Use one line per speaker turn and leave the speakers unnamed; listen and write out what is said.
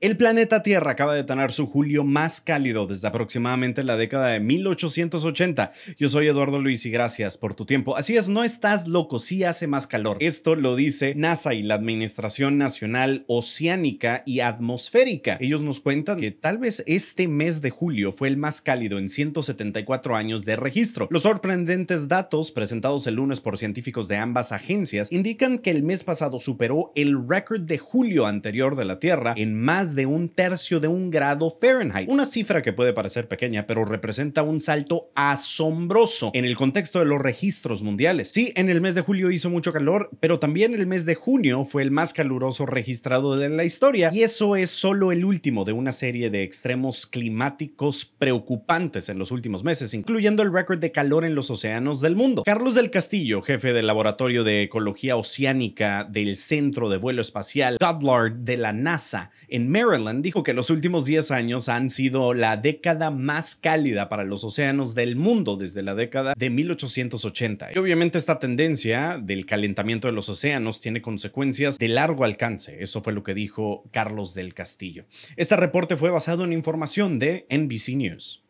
El planeta Tierra acaba de tener su julio más cálido desde aproximadamente la década de 1880. Yo soy Eduardo Luis y gracias por tu tiempo. Así es, no estás loco, sí hace más calor. Esto lo dice NASA y la Administración Nacional Oceánica y Atmosférica. Ellos nos cuentan que tal vez este mes de julio fue el más cálido en 174 años de registro. Los sorprendentes datos presentados el lunes por científicos de ambas agencias indican que el mes pasado superó el récord de julio anterior de la Tierra en más de un tercio de un grado Fahrenheit. Una cifra que puede parecer pequeña, pero representa un salto asombroso en el contexto de los registros mundiales. Sí, en el mes de julio hizo mucho calor, pero también el mes de junio fue el más caluroso registrado de la historia, y eso es solo el último de una serie de extremos climáticos preocupantes en los últimos meses, incluyendo el récord de calor en los océanos del mundo. Carlos del Castillo, jefe del Laboratorio de Ecología Oceánica del Centro de Vuelo Espacial Goddard de la NASA en Maryland dijo que los últimos 10 años han sido la década más cálida para los océanos del mundo desde la década de 1880. Y obviamente esta tendencia del calentamiento de los océanos tiene consecuencias de largo alcance. Eso fue lo que dijo Carlos del Castillo. Este reporte fue basado en información de NBC News.